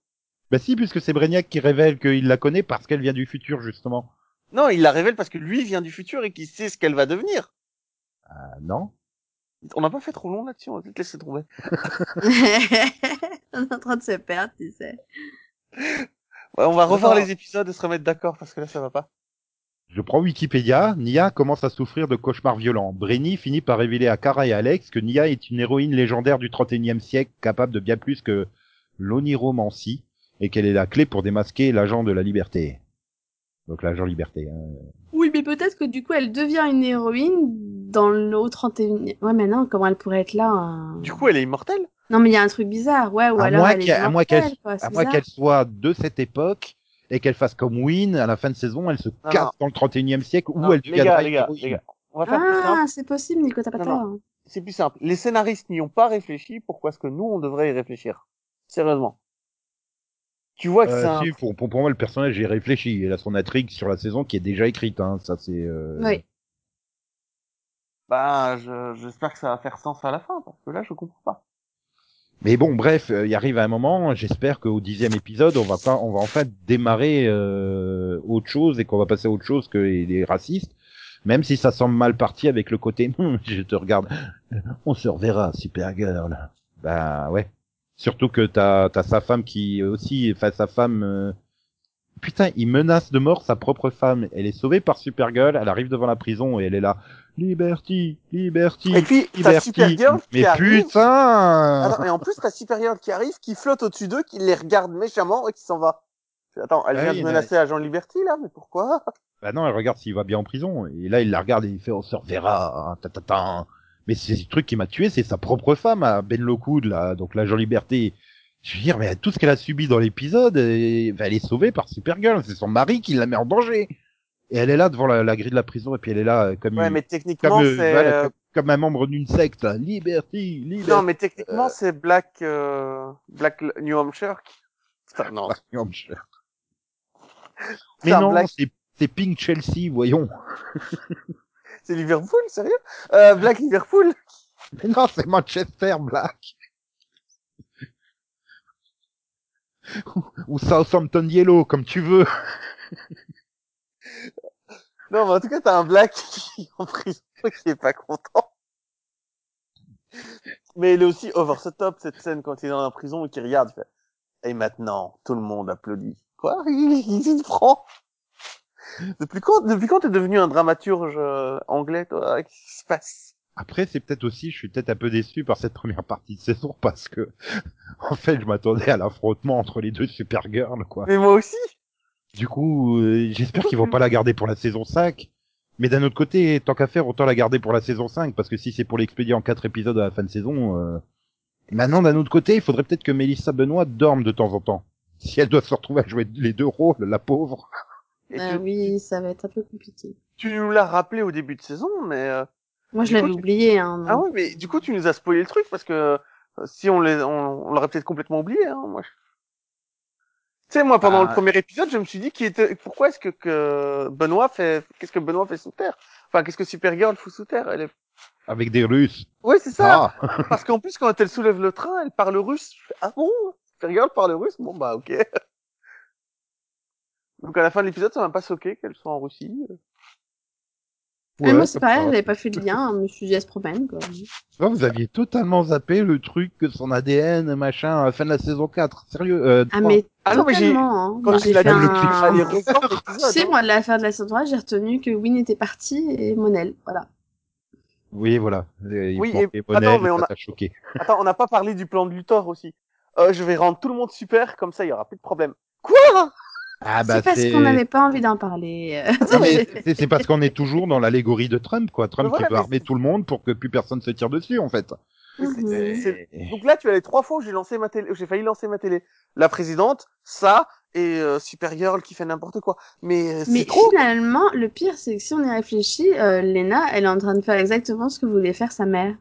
Bah si, puisque c'est Brainiac qui révèle qu'il la connaît parce qu'elle vient du futur justement. Non, il la révèle parce que lui vient du futur et qu'il sait ce qu'elle va devenir. Ah non. On n'a pas fait trop long là-dessus, on va peut-être laisser tomber. on est en train de se perdre, tu sais. Ouais, on va revoir les épisodes et se remettre d'accord parce que là, ça va pas. Je prends Wikipédia. Nia commence à souffrir de cauchemars violents. Brainy finit par révéler à Kara et Alex que Nia est une héroïne légendaire du 31e siècle, capable de bien plus que l'oniromancie, et qu'elle est la clé pour démasquer l'agent de la liberté. Donc l'agent liberté. Hein. Oui, mais peut-être que du coup, elle devient une héroïne dans le 31 Ouais, mais non, comment elle pourrait être là hein? Du coup, elle est immortelle? Non, mais il y a un truc bizarre, ouais, ou À alors moins elle est à moins qu'elle- qu'elle soit de cette époque et qu'elle fasse comme Win à la fin de saison, elle se Non, casse non. dans le 31e siècle Non, elle les deviendra gars, les gars, les gars. On va faire plus simple. Ah, c'est possible, Nico, t'as pas Non, tort. C'est plus simple. Les scénaristes n'y ont pas réfléchi. Pourquoi est-ce que nous, on devrait y réfléchir? Sérieusement. Tu vois que Euh, c'est un... si, pour, pour, pour moi, le personnage, j'ai réfléchi. Il a son intrigue sur la saison qui est déjà écrite. Hein. Ça, c'est. euh, Oui. Bah, je- j'espère que ça va faire sens à la fin, parce que là, je comprends pas. Mais bon, bref, euh, il arrive un moment. J'espère qu'au dixième épisode, on va pas, on va enfin démarrer euh, autre chose et qu'on va passer à autre chose que les, racistes. Même si ça semble mal parti avec le côté, je te regarde, on se reverra, Supergirl. Bah ouais. Surtout que t'as t'as sa femme qui aussi, enfin sa femme. euh, Putain, il menace de mort sa propre femme. Elle est sauvée par Supergirl. Elle arrive devant la prison et elle est là. Liberty, Liberty. Et puis, t'as. Supergirl qui Mais arrive. putain Attends, et en plus, t'as Supergirl qui arrive, qui flotte au-dessus d'eux, qui les regarde méchamment et qui s'en va. Attends, elle Ah vient oui, de mais- menacer Agent Liberty, là, mais pourquoi? Bah non, elle regarde s'il va bien en prison. Et là, il la regarde et il fait, on se reverra. ta, ta, ta. Mais c'est le truc qui m'a tué, c'est sa propre femme, à Ben Lockwood, là, donc l'agent liberté. Je veux dire, mais tout ce qu'elle a subi dans l'épisode, bah, elle est sauvée par Supergirl. C'est son mari qui la met en danger. Et elle est là devant la, la grille de la prison, et puis elle est là euh, comme, Ouais, une- mais techniquement, comme, euh, voilà, euh, comme, comme un membre d'une secte. là. Liberty, Liberty. Non, mais techniquement, c'est Black... euh, Black New Hampshire qui... Putain, non. New Hampshire. Mais non, Black- c'est c'est Pink Chelsea, voyons. C'est Liverpool, sérieux? Euh, Black Liverpool Mais non, c'est Manchester Black. Ou Southampton Yellow, comme tu veux. Non, mais en tout cas, t'as un Black qui est en prison qui est pas content. Mais il est aussi over the top, cette scène, quand il est dans la prison et qu'il regarde, il fait, et maintenant, tout le monde applaudit. Quoi? Il, prend. Depuis quand, depuis quand t'es devenu un dramaturge euh, anglais, toi? Qu'est-ce qui se passe? Après, c'est peut-être aussi, je suis peut-être un peu déçu par cette première partie de saison parce que, en fait, je m'attendais à l'affrontement entre les deux Supergirl, quoi. Mais moi aussi. Du coup, euh, j'espère qu'ils vont pas la garder pour la saison 5. Mais d'un autre côté, tant qu'à faire, autant la garder pour la saison 5, parce que si c'est pour l'expédier en quatre épisodes à la fin de saison, euh... maintenant, d'un autre côté, il faudrait peut-être que Mélissa Benoît dorme de temps en temps. Si elle doit se retrouver à jouer les deux rôles, la pauvre. Et Ah tu, oui, ça va être un peu compliqué. tu nous l'as rappelé au début de saison, mais, euh, Moi, je l'avais tu- oublié, hein. ah ouais, mais du coup, tu nous as spoilé le truc parce que euh, si on les, on, on l'aurait peut-être complètement oublié, hein, moi. Tu sais, moi, pendant Ah. le premier épisode, je me suis dit qui était, pourquoi est-ce que, que Benoît fait, qu'est-ce que Benoît fait sous terre? Enfin, qu'est-ce que Supergirl fout sous terre? Elle est... Avec des Russes. Ouais, c'est ça. Ah, Parce qu'en plus, quand elle soulève le train, elle parle russe. Ah bon? Supergirl parle russe? Bon, bah, ok. Donc, à la fin de l'épisode, ça m'a pas choqué qu'elle soit en Russie. Et moi, c'est pareil, j'avais pas fait de lien, je me suis dit, elle se promène, quoi. Ah, vous aviez totalement zappé le truc que son ADN, machin, à la fin de la saison 4. Sérieux. Euh, Ah, mais Ah non, mais j'ai- hein. Quand j'ai fait un... le clip, fallait Tu sais, moi, de la fin de la saison 3, j'ai retenu que Win était parti et Monel, voilà. Oui, voilà. Il Oui, et- Monel, attends, mais on a- choqué. Attends, on n'a pas parlé du plan de Luthor aussi. Euh, je vais rendre tout le monde super, comme ça il y aura plus de problème. Quoi? Ah bah c'est parce qu'on n'avait pas envie d'en parler. euh. C'est- parce qu'on est toujours dans l'allégorie de Trump, quoi. Trump voilà, qui veut mais armer tout le monde pour que plus personne se tire dessus, en fait. Donc là, tu as les trois fois où j'ai lancé ma télé, où j'ai failli lancer ma télé. La présidente, ça, et euh, Supergirl qui fait n'importe quoi. Mais euh, Mais c'est trop. finalement, le pire, c'est que si on y réfléchit, euh, Lena, elle est en train de faire exactement ce que voulait faire sa mère.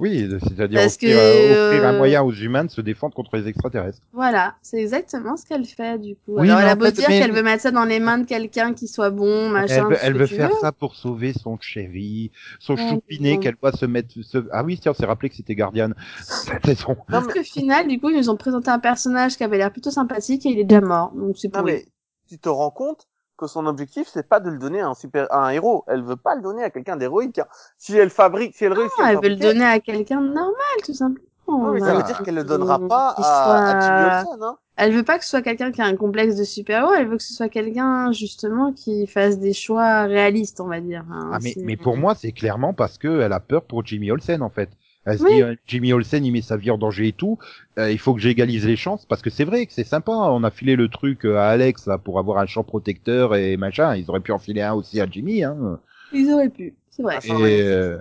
Oui, c'est-à-dire Parce offrir, que, euh, offrir un moyen aux humains de se défendre contre les extraterrestres. Voilà, c'est exactement ce qu'elle fait, du coup. Oui, Alors, elle a beau fait, dire mais- qu'elle veut mettre ça dans les mains de quelqu'un qui soit bon, machin, Elle veut, elle que faire veux. ça pour sauver son chéri, son Oh, choupiné non. qu'elle doit se mettre. se- Ah oui, tiens, on s'est rappelé que c'était Guardian. Saison. Non Parce qu'au final, du coup, ils nous ont présenté un personnage qui avait l'air plutôt sympathique et il est déjà mort. Donc c'est non pour mais, tu te rends compte que son objectif c'est pas de le donner à un super, à un héros. Elle veut pas le donner à quelqu'un d'héroïque. hein. Si elle fabrique, si elle réussit à elle le veut le donner à quelqu'un de normal, tout simplement. non, mais ça veut dire qu'elle le donnera pas à, à soit- Jimmy Olsen, hein. Elle veut pas que ce soit quelqu'un qui a un complexe de super-héros, elle veut que ce soit quelqu'un, justement, qui fasse des choix réalistes, on va dire. hein. Ah mais, mais pour moi, c'est clairement parce que elle a peur pour Jimmy Olsen, en fait. Elle se Oui. dit, euh, Jimmy Olsen, il met sa vie en danger et tout. euh, il faut que j'égalise les chances parce que c'est vrai que c'est sympa. On a filé le truc euh, à Alex là pour avoir un champ protecteur et machin. Ils auraient pu en filer un aussi à Jimmy. Hein. Ils auraient pu, c'est vrai. Ah, Et, euh,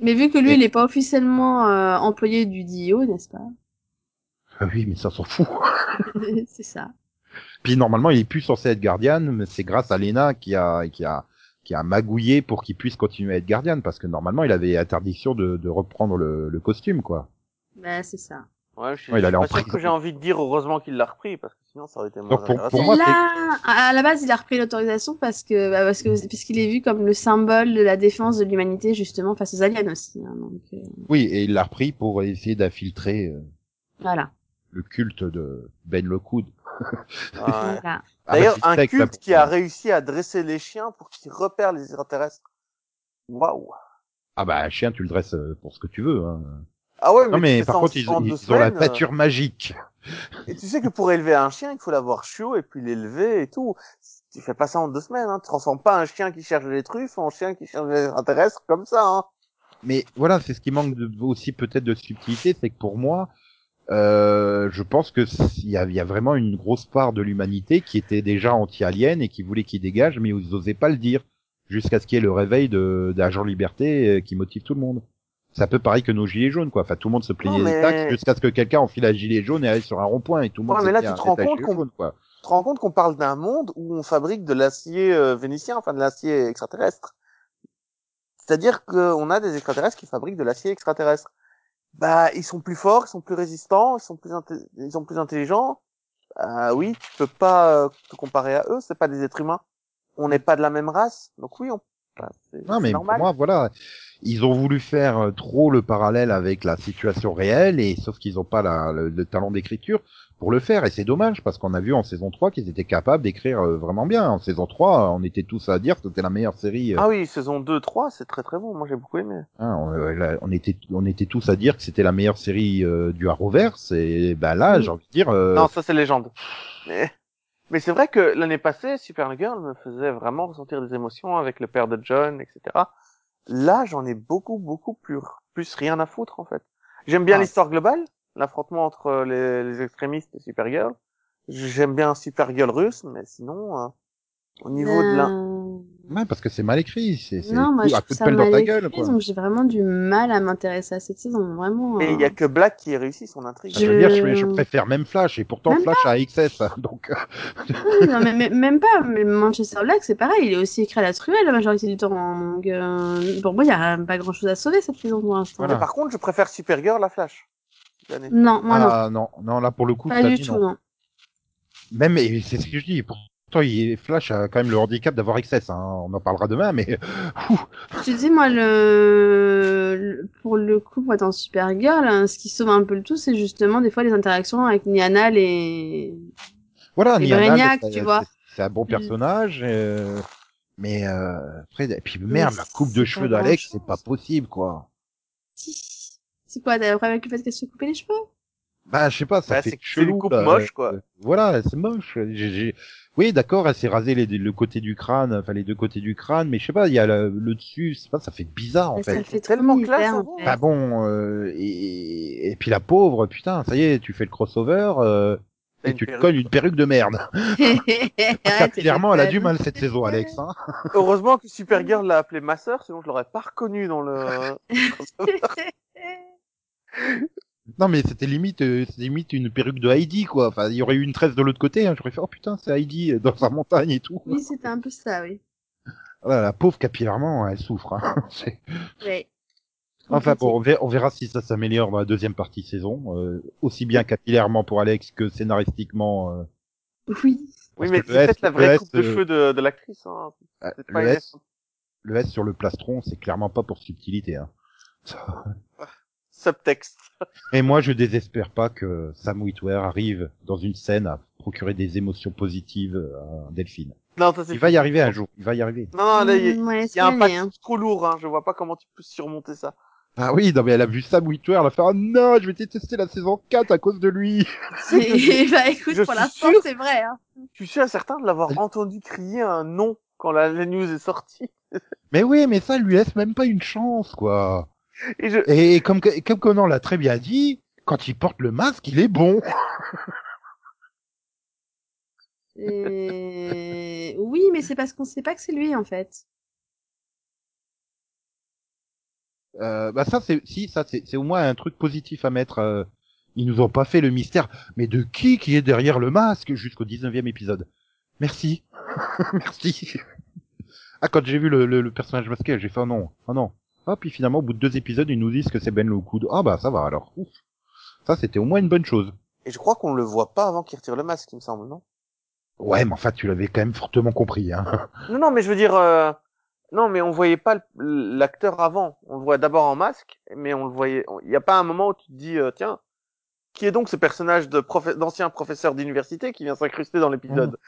Mais vu que lui, Et- il est pas officiellement euh, employé du DIO, n'est-ce pas? Ah oui, mais ça s'en fout. C'est ça. Puis normalement, il est plus censé être Guardian, mais c'est grâce à Lena qui a qui a qui a magouillé pour qu'il puisse continuer à être Guardian parce que normalement, il avait interdiction de, de reprendre le, le costume quoi. Bah, c'est ça. Ouais, je suis, Ouais, il je suis allait en pas sûr que j'ai envie de dire heureusement qu'il l'a repris parce que sinon ça aurait été moins Donc, pour- pour moi, Là, à à la base, il a repris l'autorisation parce que, bah, parce que, puisqu'il est vu comme le symbole de la défense de l'humanité, justement, face aux aliens aussi. hein, donc, euh, Oui, et il l'a repris pour essayer d'infiltrer euh, voilà. le culte de Ben Lockwood. Ouais. Ah, D'ailleurs, bah, c'est un culte qui a réussi à dresser les chiens pour qu'ils repèrent les extraterrestres. Waouh. Ah bah, un chien, tu le dresses euh, pour ce que tu veux. Hein. Ah ouais, mais, Non, mais par contre, ils, ils ont la semaines, euh, pâture magique. Et tu sais que pour élever un chien, il faut l'avoir chiot et puis l'élever et tout. Tu fais pas ça en deux semaines, hein. Tu transformes pas un chien qui cherche les truffes en chien qui cherche les extraterrestres comme ça, hein. Mais voilà, c'est ce qui manque de, aussi peut-être de subtilité, c'est que pour moi, euh, je pense que il y y a vraiment une grosse part de l'humanité qui était déjà anti-alien et qui voulait qu'il dégage, mais ils osaient pas le dire jusqu'à ce qu'il y ait le réveil de d'agent liberté euh, qui motive tout le monde. C'est un peu pareil que nos gilets jaunes, quoi. Enfin, tout le monde se plaignait Non, des mais- taxes jusqu'à ce que quelqu'un enfile un gilet jaune et aille sur un rond-point et tout le monde Ouais, mais là, tu te arrête rends compte jaune, quoi. Tu te rends compte qu'on parle d'un monde où on fabrique de l'acier euh, vénitien, enfin de l'acier extraterrestre. C'est-à-dire qu'on a des extraterrestres qui fabriquent de l'acier extraterrestre. Bah, ils sont plus forts, ils sont plus résistants, ils sont plus, ils sont plus intelligents. Euh, oui, tu peux pas euh, te comparer à eux, c'est pas des êtres humains. On n'est pas de la même race, donc oui, on. bah, Non, mais normal. pour moi, voilà, ils ont voulu faire euh, trop le parallèle avec la situation réelle, et sauf qu'ils n'ont pas la, le, le talent d'écriture pour le faire, et c'est dommage, parce qu'on a vu en saison 3 qu'ils étaient capables d'écrire euh, vraiment bien. En saison 3, on était tous à dire que c'était la meilleure série. euh, Ah oui, saison 2, 3, c'est très très bon. Moi, j'ai beaucoup aimé. on, euh, là, on était, on était tous à dire que c'était la meilleure série euh, du Arrowverse, et ben là, j'ai envie de dire, euh, Non, ça c'est légende. Mais, mais c'est vrai que l'année passée, Supergirl me faisait vraiment ressentir des émotions avec le père de John, etc. Là, j'en ai beaucoup, beaucoup plus, plus rien à foutre en fait. J'aime bien Ah. l'histoire globale, l'affrontement entre les, les extrémistes et Supergirl. J'aime bien Supergirl russe, mais sinon, euh, au niveau de l'un, Euh, ouais, parce que c'est mal écrit, c'est Non, moi, coup- je à coup de pelle dans ta écrit, gueule, quoi. donc j'ai vraiment du mal à m'intéresser à cette saison, vraiment. et il y a euh, que Black qui réussit son intrigue. Ah, Je veux dire, je, préfère même Flash, et pourtant Même Flash a XS, donc euh, Oui, non, mais, mais- même pas. Mais Manchester Black, c'est pareil. Il est aussi écrit à la truelle la majorité du temps. hein, Donc, euh, pour moi, il y a pas grand chose à sauver cette saison pour l'instant. Voilà. Mais par contre, je préfère Supergirl à Flash. Non, moi ah, non. non, là pour le coup, Pas du dit tout, non. non. Même, et c'est ce que je dis, pourtant il, Flash a quand même le handicap d'avoir XS, hein. on en parlera demain, mais te dis, moi, le... le- pour le coup, être en Supergirl, hein, ce qui sauve un peu le tout, c'est justement des fois les interactions avec Nianal et... voilà, Et Nianal, tu vois. c'est- un bon personnage, euh, Mais euh, après, et puis merde, la coupe de cheveux d'Alex, c'est pas possible, quoi. Si. C'est quoi, t'as un problème avec le fait qu'elle se couper les cheveux? Bah, je sais pas, ça Bah, fait c'est que c'est une chelou. coupe là. moche, quoi. Euh, Voilà, c'est moche. Oui, d'accord, elle s'est rasée les, le côté du crâne, enfin les deux côtés du crâne, mais je sais pas, il y a le, le dessus, c'est pas, ça fait bizarre en Mais fait. Ça fait tellement classe, en fait. Bah bon, euh, et, et puis la pauvre, putain, ça y est, tu fais le crossover euh, et tu te colles une perruque de merde. Capillairement, elle a du mal. mal cette saison, Alex. Hein. Heureusement que Supergirl l'a appelée ma sœur, sinon je l'aurais pas reconnue dans le... Non mais c'était limite, euh, c'était limite une perruque de Heidi quoi. Enfin, il y aurait eu une tresse de l'autre côté, hein. j'aurais fait oh putain c'est Heidi euh, dans sa montagne et tout. oui, c'était un peu ça, oui. Voilà, la pauvre capillairement, elle souffre. Hein. Ouais. Enfin bon, on verra, on verra si ça s'améliore dans la deuxième partie saison, euh, aussi bien capillairement pour Alex que scénaristiquement. Euh, Oui. Oui, mais c'est peut-être la vraie coupe de euh, cheveux de, de l'actrice. Hein. C'est pas le, S, le S sur le plastron, c'est clairement pas pour subtilité. Hein. Ça- subtexte. Et moi, je désespère pas que Sam Witwer arrive dans une scène à procurer des émotions positives à Delphine. Non, ça c'est Il va y arriver un jour, il va y arriver. Non, non, là, il y, Mm, ouais, il y a un pack hein. trop lourd, hein. Je vois pas comment tu peux surmonter ça. Ah oui, non mais elle a vu Sam Witwer, elle a fait oh non, je vais détester la saison 4 à cause de lui. Et bah écoute, je pour l'instant, c'est vrai. Hein. Je suis certain de l'avoir entendu crier un nom quand la, la news est sortie. Mais oui, mais ça lui laisse même pas une chance quoi. Et je, Et comme comme Conan l'a très bien dit, quand il porte le masque, il est bon. Et... Oui, mais c'est parce qu'on sait pas que c'est lui, en fait. Euh, bah ça c'est si ça c'est c'est au moins un truc positif à mettre. euh, ils nous ont pas fait le mystère, mais de qui qui est derrière le masque jusqu'au 19e épisode? Merci, merci. Ah quand j'ai vu le, le, le personnage masqué, j'ai fait oh non, oh non. Ah puis finalement au bout de deux épisodes ils nous disent que c'est Ben Lockwood. Ah bah ça va alors. Ouf. Ça c'était au moins une bonne chose. et je crois qu'on le voit pas avant qu'il retire le masque, il me semble, non? Ouais mais enfin tu l'avais quand même fortement compris. Hein. Non, non, mais je veux dire, euh, non, mais on voyait pas le- l'acteur avant. On le voit d'abord en masque, mais on le voyait. Il y a pas un moment où tu te dis, euh, tiens, qui est donc ce personnage de d'ancien professeur d'université qui vient s'incruster dans l'épisode?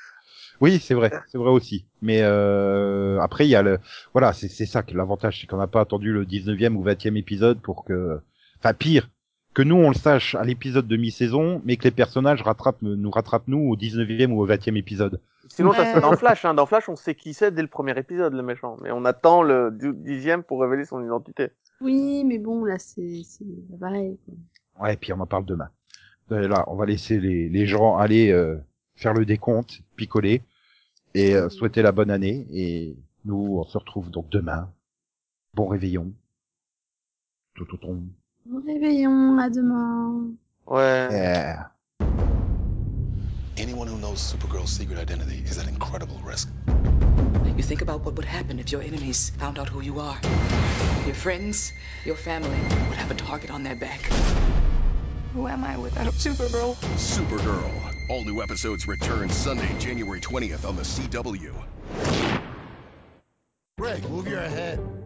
Oui, c'est vrai, c'est vrai aussi. Mais euh, après, il y a le, voilà, c'est c'est ça que l'avantage, c'est qu'on n'a pas attendu le 19e ou 20e épisode pour que, enfin pire, que nous on le sache à l'épisode de mi-saison, mais que les personnages rattrapent, nous rattrapent nous au 19e ou au 20e épisode. Sinon, ça Ouais. se fait dans Flash. Hein. Dans Flash, on sait qui c'est dès le premier épisode, le méchant. Mais on attend le dixième pour révéler son identité. Oui, mais bon, là, c'est pareil. quoi. Ouais, et puis on en parle demain. Euh, Là, on va laisser les, les gens aller euh, faire le décompte, picoler et euh, souhaiter la bonne année. Et nous, on se retrouve donc demain. Bon réveillon. Tout, tout, tout. Bon réveillon, à demain. Ouais. Yeah. Anyone who knows Supergirl's secret identity is at incredible risk. You think about what would happen if your enemies found out who you are. Your friends, your family would have a target on their back. Who am I without Supergirl? Supergirl. All new episodes return Sunday, January 20th on the CW. Greg, move your head.